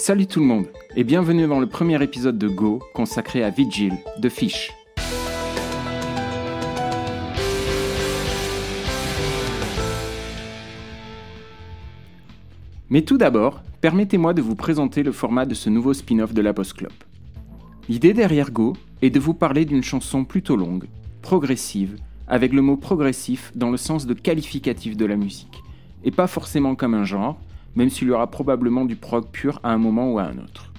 Salut tout le monde et bienvenue dans le premier épisode de Go consacré à Vigil de Fish. Mais tout d'abord, permettez-moi de vous présenter le format de ce nouveau spin-off de la Post Club. L'idée derrière Go est de vous parler d'une chanson plutôt longue, progressive, avec le mot progressif dans le sens de qualificatif de la musique, et pas forcément comme un genre, même s'il y aura probablement du prog pur à un moment ou à un autre.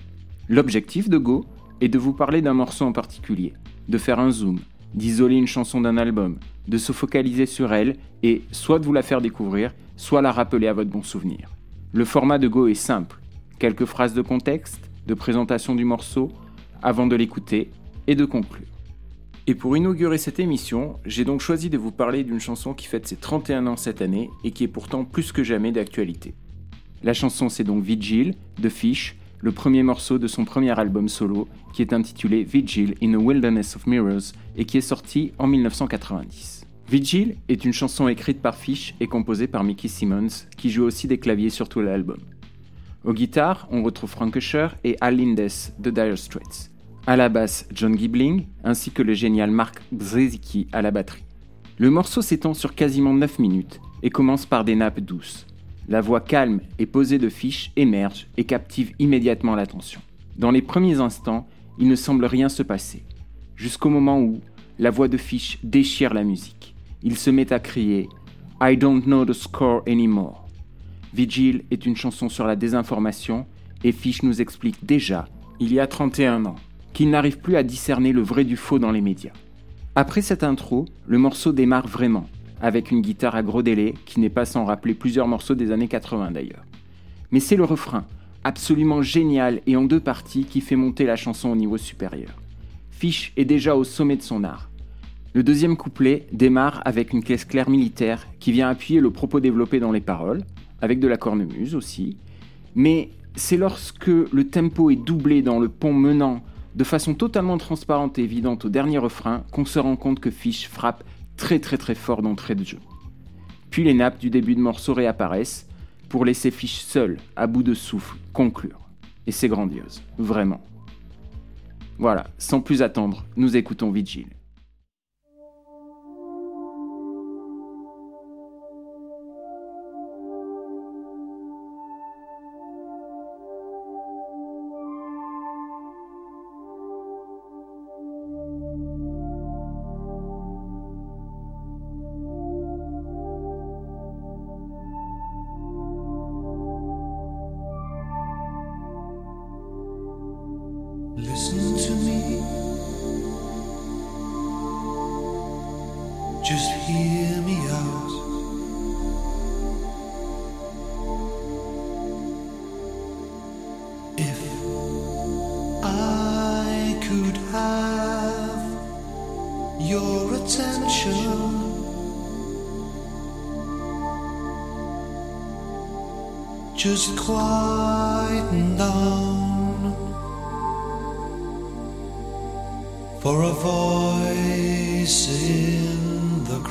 L'objectif de Go est de vous parler d'un morceau en particulier, de faire un zoom, d'isoler une chanson d'un album, de se focaliser sur elle et soit de vous la faire découvrir, soit la rappeler à votre bon souvenir. Le format de Go est simple, quelques phrases de contexte, de présentation du morceau, avant de l'écouter et de conclure. Et pour inaugurer cette émission, j'ai donc choisi de vous parler d'une chanson qui fête ses 31 ans cette année et qui est pourtant plus que jamais d'actualité. La chanson c'est donc Vigil de Fish, le premier morceau de son premier album solo qui est intitulé Vigil in a Wilderness of Mirrors et qui est sorti en 1990. Vigil est une chanson écrite par Fish et composée par Mickey Simmons qui joue aussi des claviers sur tout l'album. Aux guitares, on retrouve Frank Usher et Al Lindes de Dire Straits à la basse John Gibling, ainsi que le génial Mark Brzezicki à la batterie. Le morceau s'étend sur quasiment 9 minutes et commence par des nappes douces. La voix calme et posée de Fish émerge et captive immédiatement l'attention. Dans les premiers instants, il ne semble rien se passer, jusqu'au moment où la voix de Fish déchire la musique. Il se met à crier I don't know the score anymore. Vigil est une chanson sur la désinformation et Fish nous explique déjà, il y a 31 ans, qu'il n'arrive plus à discerner le vrai du faux dans les médias. Après cette intro, le morceau démarre vraiment, avec une guitare à gros délai qui n'est pas sans rappeler plusieurs morceaux des années 80 d'ailleurs. Mais c'est le refrain, absolument génial et en deux parties, qui fait monter la chanson au niveau supérieur. Fish est déjà au sommet de son art. Le deuxième couplet démarre avec une caisse claire militaire qui vient appuyer le propos développé dans les paroles, avec de la cornemuse aussi. Mais c'est lorsque le tempo est doublé dans le pont menant de façon totalement transparente et évidente au dernier refrain qu'on se rend compte que Fish frappe très très très fort d'entrée de jeu. Puis les nappes du début de morceau réapparaissent pour laisser Fish seul, à bout de souffle, conclure. Et c'est grandiose, vraiment. Voilà, sans plus attendre, nous écoutons Vigil. Just hear me out. If I could have your attention. Just quieten down for a voice in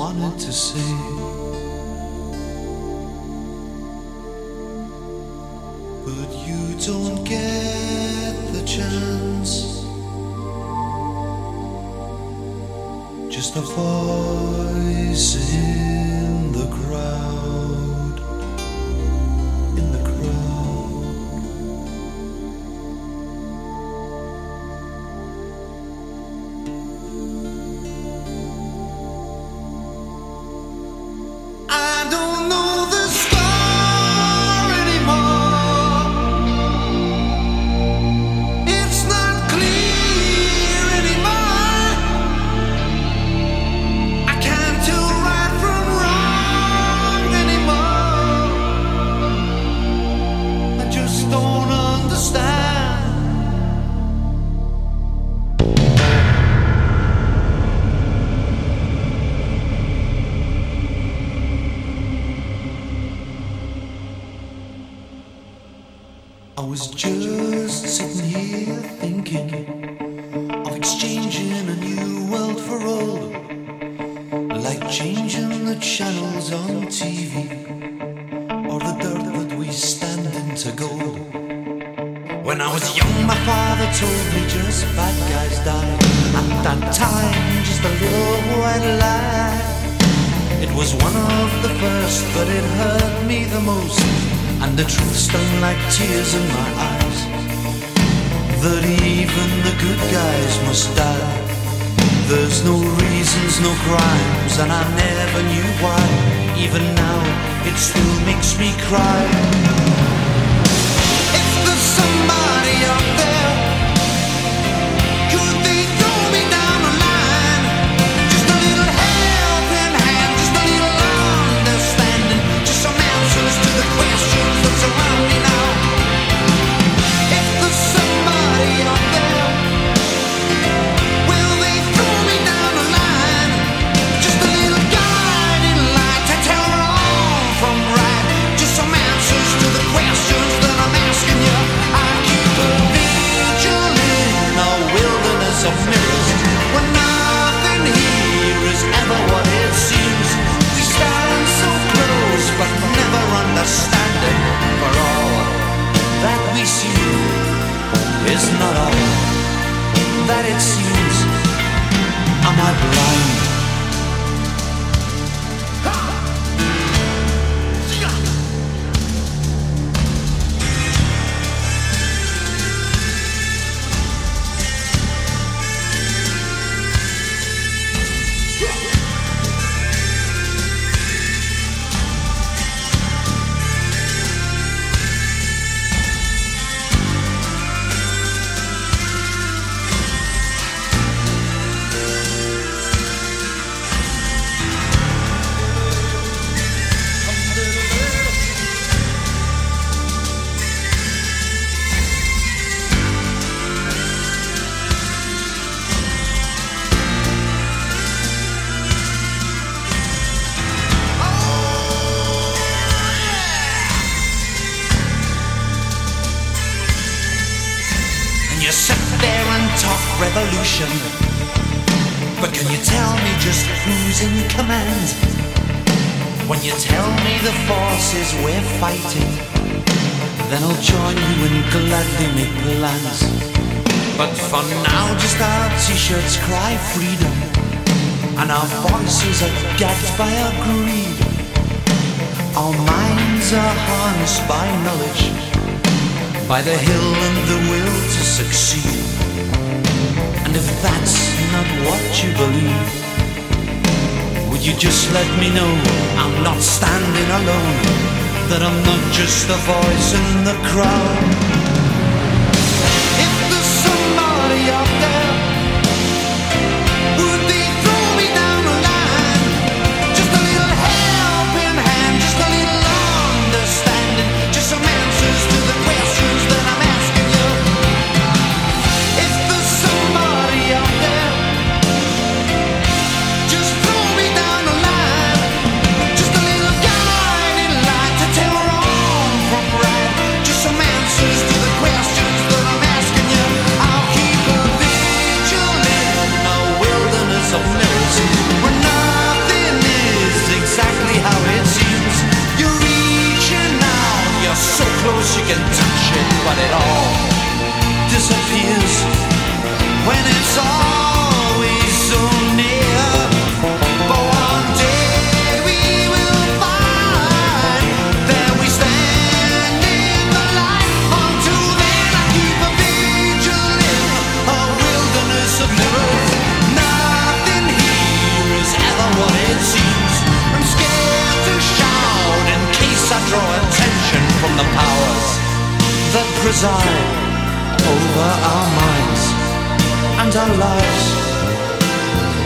wanted to say. But you don't get the chance. Just a voice in the crowd. Was just sitting here thinking of exchanging a new world for old, like changing the channels on TV or the dirt that we stand into gold. When I was young, my father told me just bad guys die. At that time, just a little white lie. It was one of the first, but it hurt me the most. And the truth stung like tears in my eyes. That even the good guys must die. There's no reasons, no crimes, and I never knew why. Even now, it still makes me cry. If there's somebody out understanding for all that we see is not all that it seems. Am I blind? You sit there and talk revolution. But can you tell me just who's in command? When you tell me the forces we're fighting, then I'll join you and gladly make plans. But for now, just our t-shirts cry freedom, and our voices are gagged by our greed. Our minds are harnessed by knowledge by the hill and the will to succeed. And if that's not what you believe, would you just let me know I'm not standing alone? That I'm not just a voice in the crowd. Preside over our minds and our lives.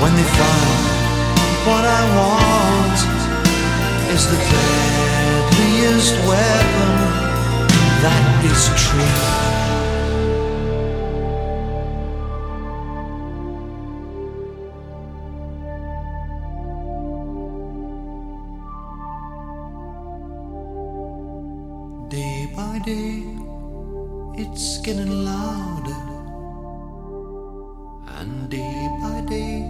When they find what I want is the deadliest weapon that is by day, it's getting louder. And day by day,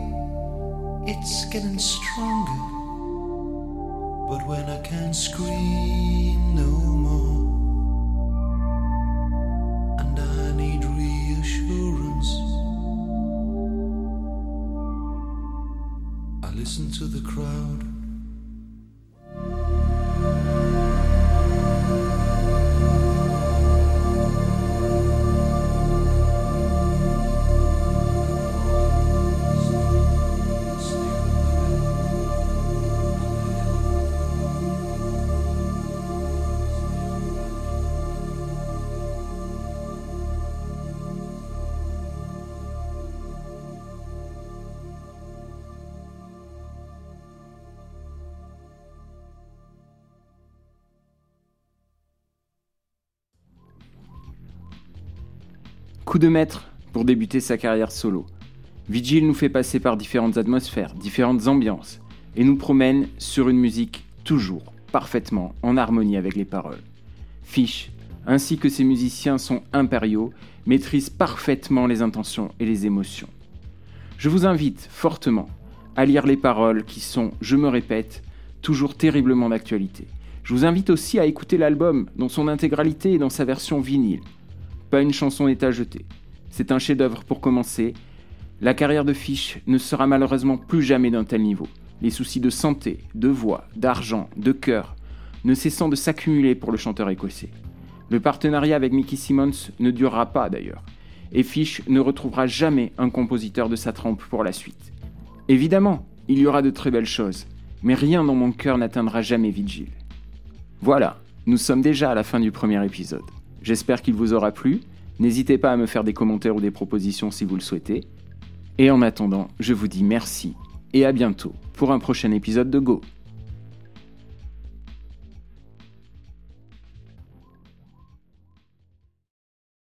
it's getting stronger. But when I can't scream no more, and I need reassurance, I listen to the crowd. De maître pour débuter sa carrière solo. Vigil nous fait passer par différentes atmosphères, différentes ambiances, et nous promène sur une musique toujours parfaitement en harmonie avec les paroles. Fish, ainsi que ses musiciens sont impériaux, maîtrisent parfaitement les intentions et les émotions. Je vous invite fortement à lire les paroles qui sont, je me répète, toujours terriblement d'actualité. Je vous invite aussi à écouter l'album dans son intégralité et dans sa version vinyle. Pas une chanson n'est à jeter. C'est un chef-d'œuvre pour commencer. La carrière de Fish ne sera malheureusement plus jamais d'un tel niveau. Les soucis de santé, de voix, d'argent, de cœur ne cessant de s'accumuler pour le chanteur écossais. Le partenariat avec Mickey Simmons ne durera pas d'ailleurs, et Fish ne retrouvera jamais un compositeur de sa trempe pour la suite. Évidemment, il y aura de très belles choses, mais rien dans mon cœur n'atteindra jamais Vigil. Voilà, nous sommes déjà à la fin du premier épisode. J'espère qu'il vous aura plu. N'hésitez pas à me faire des commentaires ou des propositions si vous le souhaitez. Et en attendant, je vous dis merci et à bientôt pour un prochain épisode de Go.